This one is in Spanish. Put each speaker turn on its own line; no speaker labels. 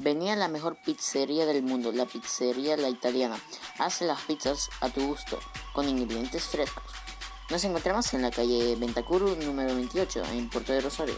Venía la mejor pizzería del mundo, la pizzería La Italiana. Hace las pizzas a tu gusto, con ingredientes frescos. Nos encontramos en la calle Ventacuru número 28, en Puerto de Rosario.